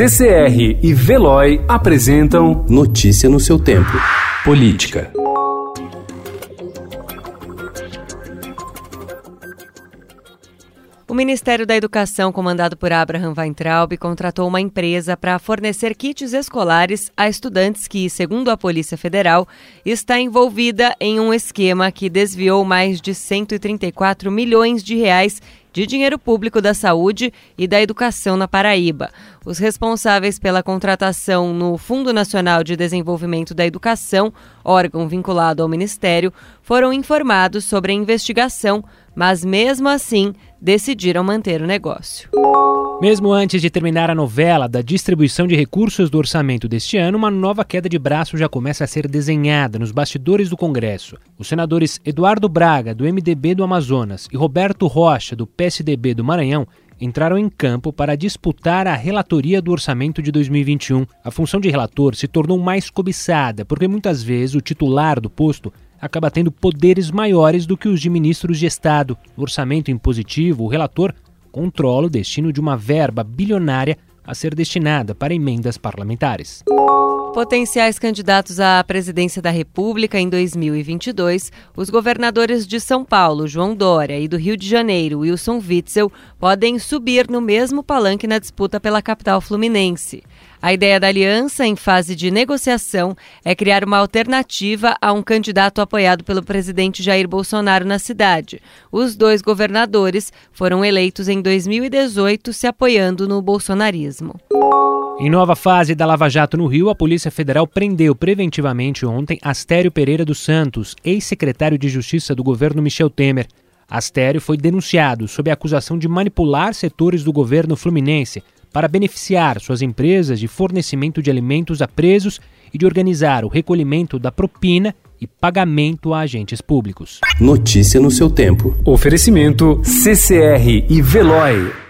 CCR e Veloy apresentam Notícia no seu tempo. Política. O Ministério da Educação, comandado por Abraham Weintraub, contratou uma empresa para fornecer kits escolares a estudantes que, segundo a Polícia Federal, está envolvida em um esquema que desviou mais de 134 milhões de reais de dinheiro público da saúde e da educação na Paraíba. Os responsáveis pela contratação no Fundo Nacional de Desenvolvimento da Educação, órgão vinculado ao Ministério, foram informados sobre a investigação, mas mesmo assim decidiram manter o negócio. Mesmo antes de terminar a novela da distribuição de recursos do orçamento deste ano, uma nova queda de braço já começa a ser desenhada nos bastidores do Congresso. Os senadores Eduardo Braga, do MDB do Amazonas, e Roberto Rocha, do PSDB do Maranhão, entraram em campo para disputar a relatoria do orçamento de 2021. A função de relator se tornou mais cobiçada, porque muitas vezes o titular do posto acaba tendo poderes maiores do que os de ministros de Estado. No orçamento impositivo, o relator controla o destino de uma verba bilionária a ser destinada para emendas parlamentares. Potenciais candidatos à presidência da República em 2022, os governadores de São Paulo, João Dória, e do Rio de Janeiro, Wilson Witzel, podem subir no mesmo palanque na disputa pela capital fluminense. A ideia da aliança, em fase de negociação, é criar uma alternativa a um candidato apoiado pelo presidente Jair Bolsonaro na cidade. Os dois governadores foram eleitos em 2018, se apoiando no bolsonarismo. Em nova fase da Lava Jato no Rio, a Polícia Federal prendeu preventivamente ontem Astério Pereira dos Santos, ex-secretário de Justiça do governo Michel Temer. Astério foi denunciado sob a acusação de manipular setores do governo fluminense para beneficiar suas empresas de fornecimento de alimentos a presos e de organizar o recolhimento da propina e pagamento a agentes públicos. Notícia no seu tempo. Oferecimento CCR e Veloy.